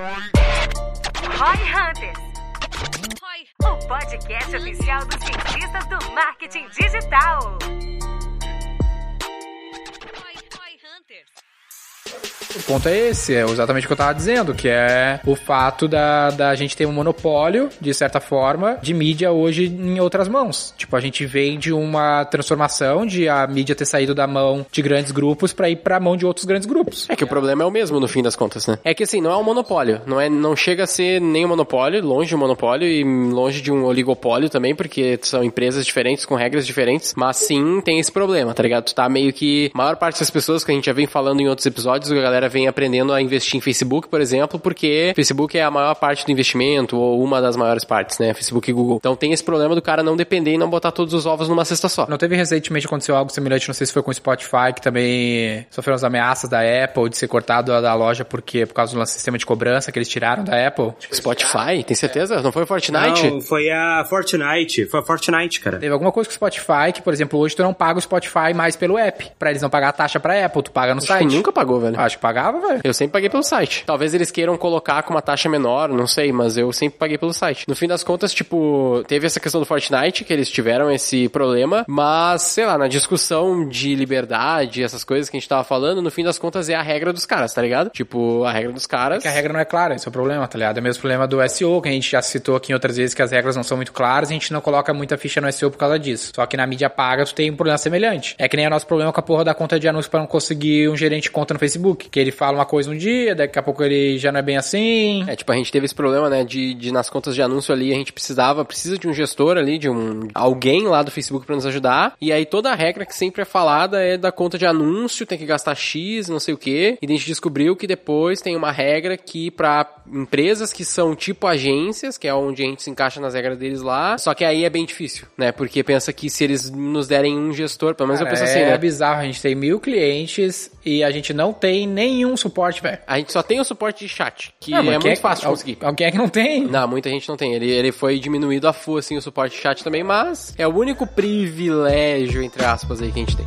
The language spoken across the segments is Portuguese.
Roy Hunters. O podcast oficial dos cientistas do marketing digital. O ponto é esse, é exatamente o que eu tava dizendo, que é o fato da, da gente ter um monopólio, de certa forma, de mídia hoje em outras mãos. Tipo, a gente vem de uma transformação de a mídia ter saído da mão de grandes grupos para ir pra mão de outros grandes grupos. É que o problema é o mesmo no fim das contas, né? É que assim, não é um monopólio, não é, não chega a ser nem um monopólio, longe de um monopólio e longe de um oligopólio também, porque são empresas diferentes com regras diferentes, mas sim tem esse problema, tá ligado? Tu tá meio que a maior parte das pessoas que a gente já vem falando em outros episódios, a galera vem aprendendo a investir em Facebook, por exemplo, porque Facebook é a maior parte do investimento ou uma das maiores partes, né? Facebook e Google. Então tem esse problema do cara não depender e não botar todos os ovos numa cesta só. Não teve recentemente aconteceu algo semelhante, não sei se foi com o Spotify, que também sofreu as ameaças da Apple de ser cortado da loja porque por causa do sistema de cobrança que eles tiraram da Apple. Spotify, tem certeza? Não foi o Fortnite? Não, foi a Fortnite. Foi a Fortnite, cara. Teve alguma coisa com o Spotify que, por exemplo, hoje tu não paga o Spotify mais pelo app. Pra eles não pagar a taxa pra Apple, tu paga no Acho site. que nunca pagou, velho. Acho que pagava, velho. Eu sempre paguei pelo site. Talvez eles queiram colocar com uma taxa menor, não sei, mas eu sempre paguei pelo site. No fim das contas, tipo, teve essa questão do Fortnite, que eles tiveram esse problema, mas, sei lá, na discussão de liberdade, essas coisas que a gente tava falando, no fim das contas é a regra dos caras, tá ligado? Tipo, a regra dos caras. Que a regra não é clara, esse é o problema, tá ligado? É o mesmo problema do SEO, que a gente já citou aqui em outras vezes que as regras não são muito claras, a gente não coloca muita ficha no SEO por causa disso. Só que na mídia paga tu tem um problema semelhante. É que nem o nosso problema com a porra da conta de anúncio para não conseguir um gerente de conta no Facebook, que ele fala uma coisa um dia, daqui a pouco ele já não é bem assim. É, tipo, a gente teve esse problema, né, de, de nas contas de anúncio ali, a gente precisava, precisa de um gestor ali, de um alguém lá do Facebook pra nos ajudar. E aí toda a regra que sempre é falada é da conta de anúncio, tem que gastar X, não sei o quê. E a gente descobriu que depois tem uma regra que pra empresas que são tipo agências, que é onde a gente se encaixa nas regras deles lá, só que aí é bem difícil, né? Porque pensa que se eles nos derem um gestor, pelo menos Cara, eu penso assim, é né? bizarro, a gente tem mil clientes e a gente não tem nenhum suporte, velho. A gente só tem o suporte de chat, que Ah, mas é quem muito fácil de al- conseguir. Alguém é que não tem? Não, muita gente não tem. Ele, ele foi diminuído a full, assim, o suporte de chat também, mas é o único privilégio, entre aspas, aí que a gente tem.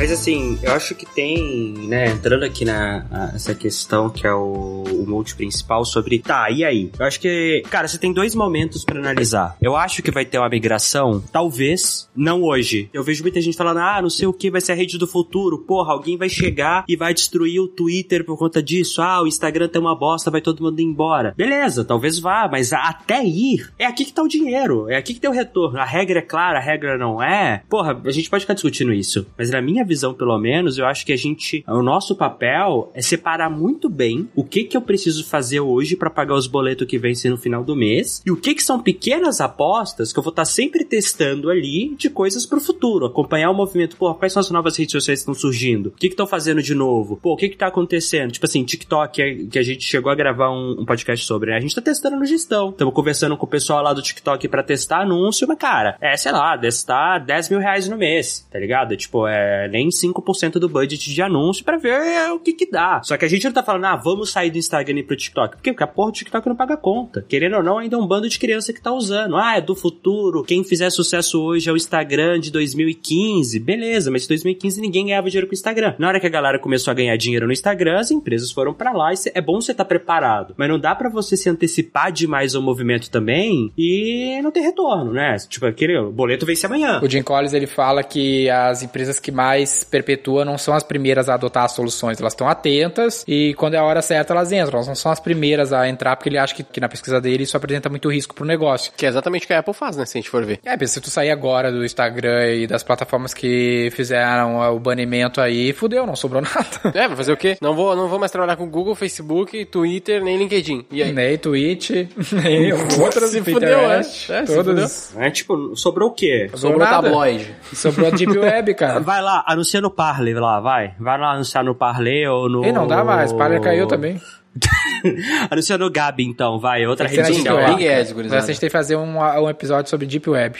Mas assim, eu acho que tem, né, entrando aqui na essa questão que é o, o principal sobre, tá, e aí? Eu acho que, cara, você tem dois momentos pra analisar. Eu acho que vai ter uma migração, talvez, não hoje. Eu vejo muita gente falando, ah, não sei o que vai ser a rede do futuro. Porra, alguém vai chegar e vai destruir o Twitter por conta disso. Ah, o Instagram tem uma bosta, vai todo mundo embora. Beleza, talvez vá, mas até ir, é aqui que tá o dinheiro, é aqui que tem o retorno. A regra é clara, a regra não é. Porra, a gente pode ficar discutindo isso, mas na minha visão, pelo menos, eu acho que a gente, o nosso papel é separar muito bem o que que eu preciso fazer hoje pra pagar os boletos que vencem no final do mês e o que que são pequenas apostas que eu vou estar sempre testando ali de coisas pro futuro, acompanhar o movimento, pô, quais são as novas redes sociais que estão surgindo? O que que estão fazendo de novo? Pô, o que que tá acontecendo? Tipo assim, TikTok, é- que a gente chegou a gravar um, um podcast sobre, né? A gente tá testando no gestão. Estamos conversando com o pessoal lá do TikTok pra testar anúncio, mas cara, é, sei lá, testar 10 mil reais no mês, tá ligado? Tipo, é nem 5% do budget de anúncio pra ver é, o que que dá. Só que a gente não tá falando, ah, vamos sair do Instagram e pro TikTok. Por quê? Porque a porra do TikTok não paga conta. Querendo ou não, ainda é um bando de criança que tá usando. Ah, é do futuro. Quem fizer sucesso hoje é o Instagram de 2015. Beleza, mas em 2015 ninguém ganhava dinheiro com o Instagram. Na hora que a galera começou a ganhar dinheiro no Instagram, as empresas foram pra lá e é bom você estar preparado. Mas não dá pra você se antecipar demais ao movimento também e não ter retorno, né? Tipo, aquele boleto vence amanhã. O Jim Collins ele fala que as empresas que mais perpetuam não são as primeiras a adotar as soluções, elas estão atentas e quando é a hora certa elas entram, elas não são as primeiras a entrar porque ele acha que, que na pesquisa dele isso apresenta muito risco pro negócio. Que é exatamente o que a Apple faz, né? Se a gente for ver. É, se tu sair agora do Instagram e das plataformas que fizeram o banimento aí, fudeu, não sobrou nada. É, vai fazer o quê? Não vou, não vou mais trabalhar com Google, Facebook, Twitter, nem LinkedIn. E aí? nem Twitch, nem outras Se Pinterest, fudeu, é. É, se todas. É tipo, sobrou o quê? Sobrou nada. tabloide. Sobrou a Deep Web, cara. Vai lá, anuncia no Parley lá, vai. Vai lá anunciar no Parley ou no. E não dá mais, para caiu também. anuncia no Gabi então, vai. Outra rede Ads, cara. gurizada. Mas a gente tem que fazer um, um episódio sobre Deep Web.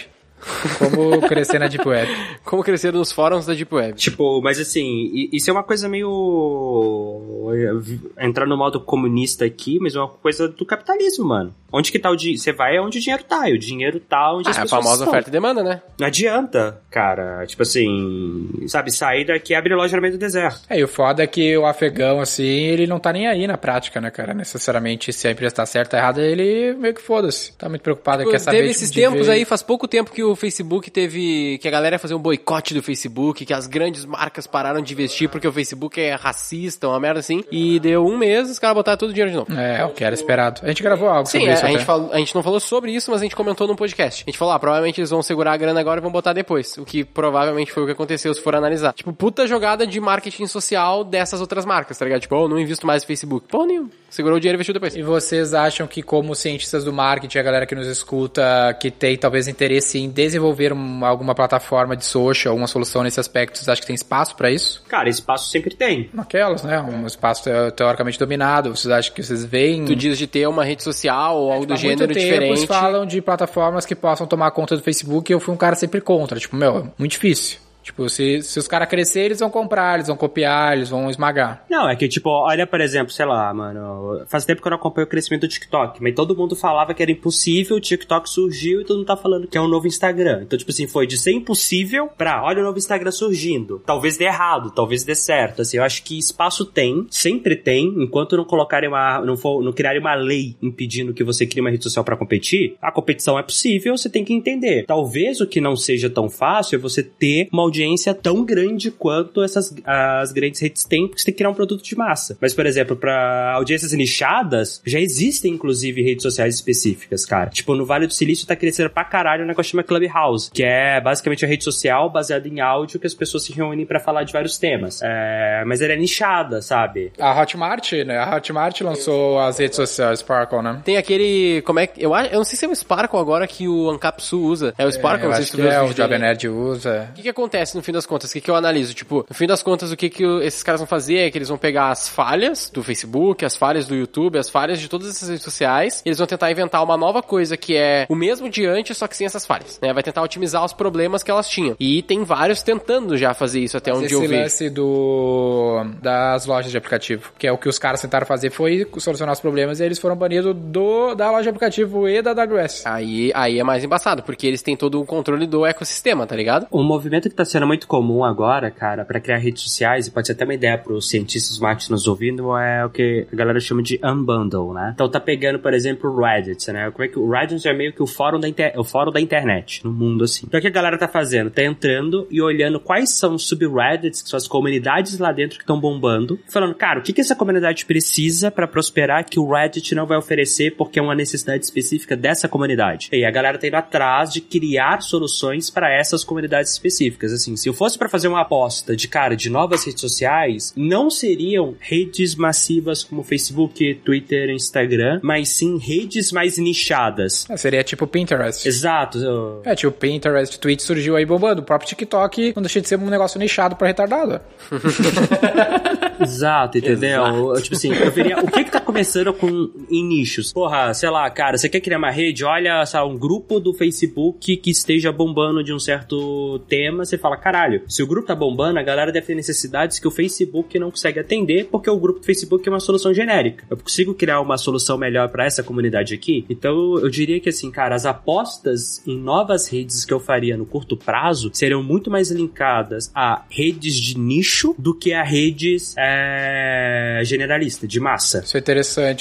Como crescer na Deep Web. Como crescer nos fóruns da Deep Web. Tipo, mas assim, isso é uma coisa meio. entrar no modo comunista aqui, mas é uma coisa do capitalismo, mano. Onde que tá o dinheiro? Você vai onde o dinheiro tá, e o dinheiro tá onde ah, as é pessoas a famosa estão. oferta e demanda, né? Não adianta, cara. Tipo assim, sabe, sair daqui e abrir loja no meio do deserto. É, e o foda é que o afegão, assim, ele não tá nem aí na prática, né, cara? Necessariamente, se a empresa tá certa ou errada, ele meio que foda-se. Tá muito preocupado, quer saber Teve tipo, esses tempos ver- aí, faz pouco tempo que o Facebook teve. que a galera ia fazer um boicote do Facebook, que as grandes marcas pararam de investir porque o Facebook é racista, uma merda assim. E deu um mês, os caras botaram todo o dinheiro de novo. É, o que era esperado. A gente gravou algo Sim, sobre é, isso a, até. gente falou- a gente não falou sobre isso, mas a gente comentou num podcast. A gente falou, ah, provavelmente eles vão segurar a grana agora e vão botar depois. O que provavelmente foi o que aconteceu se for analisar. Tipo, puta jogada de marketing social dessas outras marcas, tá ligado? Tipo, oh, não invisto mais no Facebook. Pô, nenhum. Segurou o dinheiro e investiu depois. E vocês acham que, como cientistas do marketing, a galera que nos escuta, que tem talvez interesse em desenvolver um- alguma plataforma de social, alguma solução nesse aspecto, vocês acham que tem espaço pra isso? Cara, espaço sempre tem. Naquelas, né? Um espaço te- teoricamente dominado. Vocês acham que vocês veem. Tu diz de ter uma rede social ou algo do Há gênero muito tempo diferente. eles falam de plataformas que possam tomar conta do Facebook e eu fui um cara sempre contra. Tipo, meu, é muito difícil. Tipo, se, se os caras crescerem, eles vão comprar, eles vão copiar, eles vão esmagar. Não, é que, tipo, olha, por exemplo, sei lá, mano, faz tempo que eu não acompanho o crescimento do TikTok, mas todo mundo falava que era impossível, o TikTok surgiu e todo mundo tá falando que é um novo Instagram. Então, tipo assim, foi de ser impossível pra, olha o novo Instagram surgindo. Talvez dê errado, talvez dê certo. Assim, eu acho que espaço tem, sempre tem, enquanto não colocarem uma, não for, não criarem uma lei impedindo que você crie uma rede social pra competir, a competição é possível, você tem que entender. Talvez o que não seja tão fácil é você ter uma audiência tão grande quanto essas as grandes redes têm, porque você tem que criar um produto de massa. Mas, por exemplo, para audiências nichadas, já existem, inclusive, redes sociais específicas, cara. Tipo, no Vale do Silício tá crescendo pra caralho um negócio que chama Clubhouse, que é basicamente uma rede social baseada em áudio que as pessoas se reúnem pra falar de vários temas. É, mas ela é nichada, sabe? A Hotmart, né? A Hotmart lançou as redes sociais Sparkle, né? Tem aquele. Como é que. Eu, acho- eu não sei se é o Sparkle agora que o Ancapsu usa. É o Sparkle, eu não sei acho se tu viu é, o vídeos Jovem. Nerd usa. O que, que acontece no fim das contas? O que, que eu analiso? Tipo, no fim das contas, o que, que o- esses caras vão fazer é que eles vão pegar as falhas do Facebook, as falhas do YouTube, as falhas de todas essas redes sociais, e eles vão tentar inventar uma nova coisa que é o mesmo de antes, só que sem essas falhas. Né? Vai tentar otimizar os problemas que elas tinham. E tem vários tentando já fazer isso até onde Esse eu lance do, das lojas de aplicativo, que é o que os caras tentaram fazer foi solucionar os problemas e eles foram banidos do, da loja de aplicativo e da AWS. Aí, aí é mais embaçado, porque eles têm todo o controle do ecossistema, tá ligado? Um movimento que tá sendo muito comum agora, cara, pra criar redes sociais, e pode ser até uma ideia pros cientistas do marketing nos ouvindo, é o que a galera chama de unbundle, né? Então tá pegando, por exemplo, o Reddit, né? Como é que o Reddit é meio que o fórum da, inter... o fórum da internet no mundo, assim. Então o que a galera tá fazendo? Tá entrando e olhando quais são os subreddits, que são as comunidades lá dentro que estão bombando, falando, cara, o que que essa comunidade precisa pra prosperar que o Reddit não vai oferecer porque é uma necessidade específica dessa comunidade? E a galera tá indo atrás de criar soluções para essas comunidades específicas. Assim, se eu fosse pra fazer uma aposta de cara de novas redes sociais, não seriam redes massivas como Facebook, Twitter, Instagram, mas sim redes mais nichadas. Ah, Seria tipo Pinterest. Exato. eu- É, tipo Pinterest, Twitch surgiu aí bombando. O próprio TikTok não deixa de ser um negócio nichado pra retardado. Exato, entendeu? Eu, Tipo assim, eu veria o que que tá começando com em nichos. Porra, sei lá, cara, você quer criar uma rede? Olha, lá, um grupo do Facebook que esteja bombando de um certo tema, você fala, caralho, se o grupo tá bombando, a galera deve ter necessidades que o Facebook não consegue atender, porque o grupo do Facebook é uma solução genérica. Eu consigo criar uma solução melhor pra essa comunidade aqui? Então, eu diria que assim, cara, as apostas em novas redes que eu faria no curto prazo seriam muito mais linkadas a redes de nicho do que a redes é, generalista, de massa. Isso é.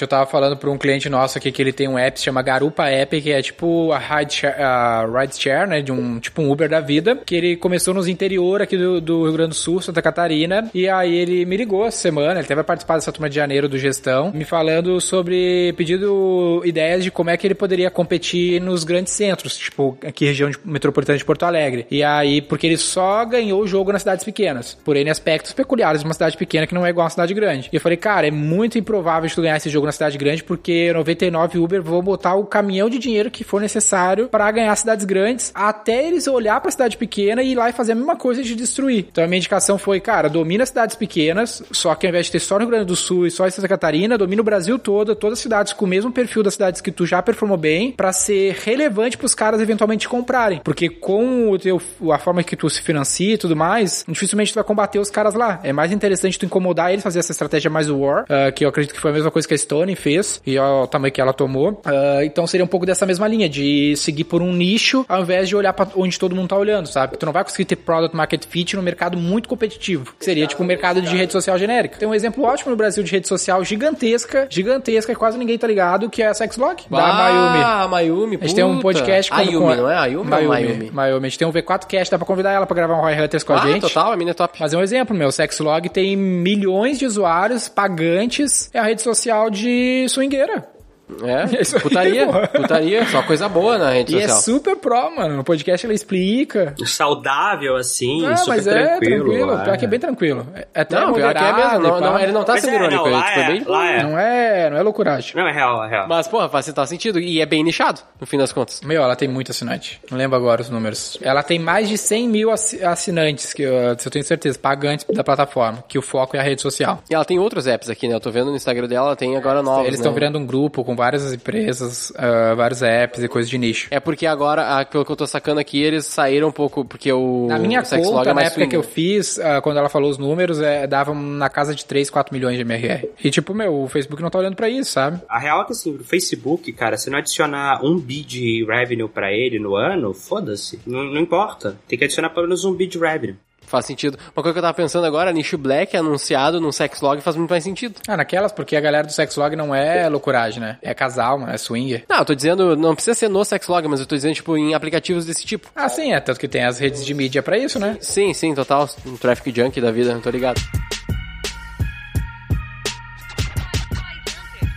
Eu tava falando pra um cliente nosso aqui que ele tem um app se chama Garupa App, que é tipo a ride share, a né? De um tipo um Uber da vida. Que ele começou nos interior aqui do, do Rio Grande do Sul, Santa Catarina. E aí ele me ligou essa semana, ele teve a participar dessa turma de janeiro do gestão, me falando sobre pedindo ideias de como é que ele poderia competir nos grandes centros, tipo aqui região de- metropolitana de Porto Alegre. E aí, porque ele só ganhou o jogo nas cidades pequenas, por N aspectos peculiares de uma cidade pequena que não é igual a uma cidade grande. E eu falei, cara, é muito improvável de tu ganhar ganhar esse jogo na cidade grande, porque 99 Uber vão botar o caminhão de dinheiro que for necessário para ganhar cidades grandes, até eles olhar para cidade pequena e ir lá e fazer a mesma coisa de destruir. Então a minha indicação foi, cara, domina cidades pequenas, só que ao invés de ter só no Rio Grande do Sul e só em Santa Catarina, domina o Brasil todo, todas as cidades com o mesmo perfil das cidades que tu já performou bem, para ser relevante para os caras eventualmente comprarem. Porque com o teu, a forma que tu se financia e tudo mais, dificilmente tu vai combater os caras lá. É mais interessante tu incomodar eles, fazer essa estratégia mais war, uh, que eu acredito que foi a mesma coisa que a Stone fez, e o tamanho que ela tomou. Uh, então seria um pouco dessa mesma linha, de seguir por um nicho, ao invés de olhar para onde todo mundo tá olhando, sabe? Tu não vai conseguir ter product market fit no mercado muito competitivo. Que seria tipo um mercado de rede social genérica. Tem um exemplo ótimo no Brasil de rede social gigantesca, gigantesca, que quase ninguém tá ligado, que é a Sexlog, da Mayumi. Ah, Mayumi, A gente tem um podcast com... Ayumi, não é? Ayumi, Mayumi, Mayumi? Mayumi. A gente tem um V4 Cast, dá pra convidar ela pra gravar um Roy Hunters com a Ah, gente. total, a mina é top. Fazer um exemplo, meu. Sexlog tem milhões de usuários pagantes. É a rede social de swingueira. É, Isso aí, putaria, porra. putaria, só coisa boa na rede E é social. super pro, mano. No podcast ela explica. Saudável, assim, Ah, super mas é tranquilo. tranquilo. é. Pior que é bem tranquilo. É até Não, pior que é mesmo. e Não, não, ele não tá Mas sendo é, irônico, não, ele foi é, bem... lá é. Não é, não é loucuragem. Não, é real, é real. Mas, porra, faz total sentido. E é bem nichado, no fim das contas. Meu, ela tem muito assinante. Não lembro agora os números. Ela tem mais de 100 mil assi- assinantes, que eu, eu tenho certeza, pagantes da plataforma, que o foco é a rede social. E ela tem outros apps aqui, né? Eu tô vendo no Instagram dela, ela tem agora novos, Eles estão né? virando um grupo com várias empresas, ah, vários apps e coisas de nicho. É porque agora, ah, pelo que eu tô sacando aqui, eles saíram um pouco, porque o Na minha o Sexlog conta, é na mais época que eu swing. fiz, ah, quando ela falou os números, é, dava na casa de 3, 4 milhões de MRR. E tipo, meu, o Facebook não tá olhando pra isso, sabe? A real é que assim, o Facebook, cara, se não adicionar um bi de revenue pra ele no ano, foda-se. Não, não importa. Tem que adicionar pelo menos um bi de revenue. Faz sentido. Uma coisa que eu tava pensando agora, nicho black anunciado num Sexlog faz muito mais sentido. Ah, naquelas, porque a galera do Sexlog não é loucuragem, né? É casal, é swinger. Não, eu tô dizendo, não precisa ser no Sexlog, mas eu tô dizendo, tipo, em aplicativos desse tipo. Ah, sim, é. Tanto que tem as redes de mídia pra isso, né? Sim, sim, total. Um traffic junk da vida, tô ligado.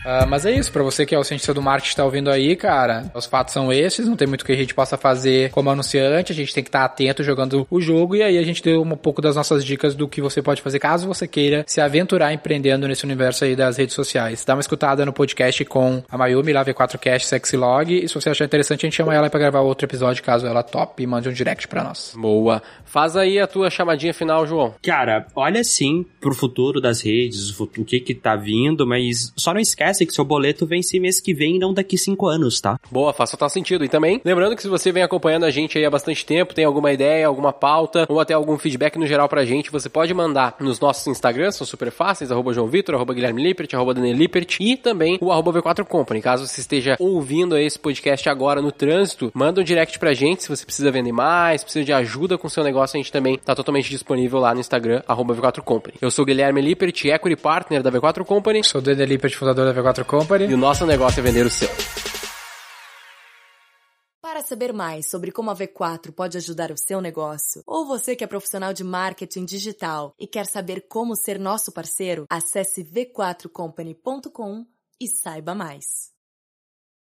Ah, mas é isso, pra você que é o cientista do marketing que tá ouvindo aí, cara, os fatos são esses, não tem muito que a gente possa fazer como anunciante, a gente tem que estar atento jogando o jogo e aí a gente deu um pouco das nossas dicas do que você pode fazer caso você queira se aventurar empreendendo nesse universo aí das redes sociais. Dá uma escutada no podcast com a Mayumi, lá V4Cast Sexylog, e se você achar interessante, a gente chama ela pra gravar outro episódio, caso ela top, e mande um direct pra nós. Boa. Faz aí a tua chamadinha final, João. Cara, olha sim pro futuro das redes, o que que tá vindo, mas só não esquece que seu boleto vence mês que vem e não daqui cinco anos, tá? Boa, faz total sentido. E também, lembrando que se você vem acompanhando a gente aí há bastante tempo, tem alguma ideia, alguma pauta, ou até algum feedback no geral pra gente, você pode mandar nos nossos Instagrams, são super fáceis, arroba João Vitor, arroba Guilherme Lippert, arroba Daniel Lippert, e também o arroba V4 Company. Caso você esteja ouvindo esse podcast agora no trânsito, manda um direct pra gente se você precisa vender mais, precisa de ajuda com o seu negócio, a gente também tá totalmente disponível lá no Instagram, arroba V4 Company. Eu sou o Guilherme Lippert, Equity Partner da V4 Company, Sou o Daniel Lippert, fundador da V4 Company. e o nosso negócio é vender o seu. Para saber mais sobre como a V4 pode ajudar o seu negócio, ou você que é profissional de marketing digital e quer saber como ser nosso parceiro, acesse v4company.com e saiba mais.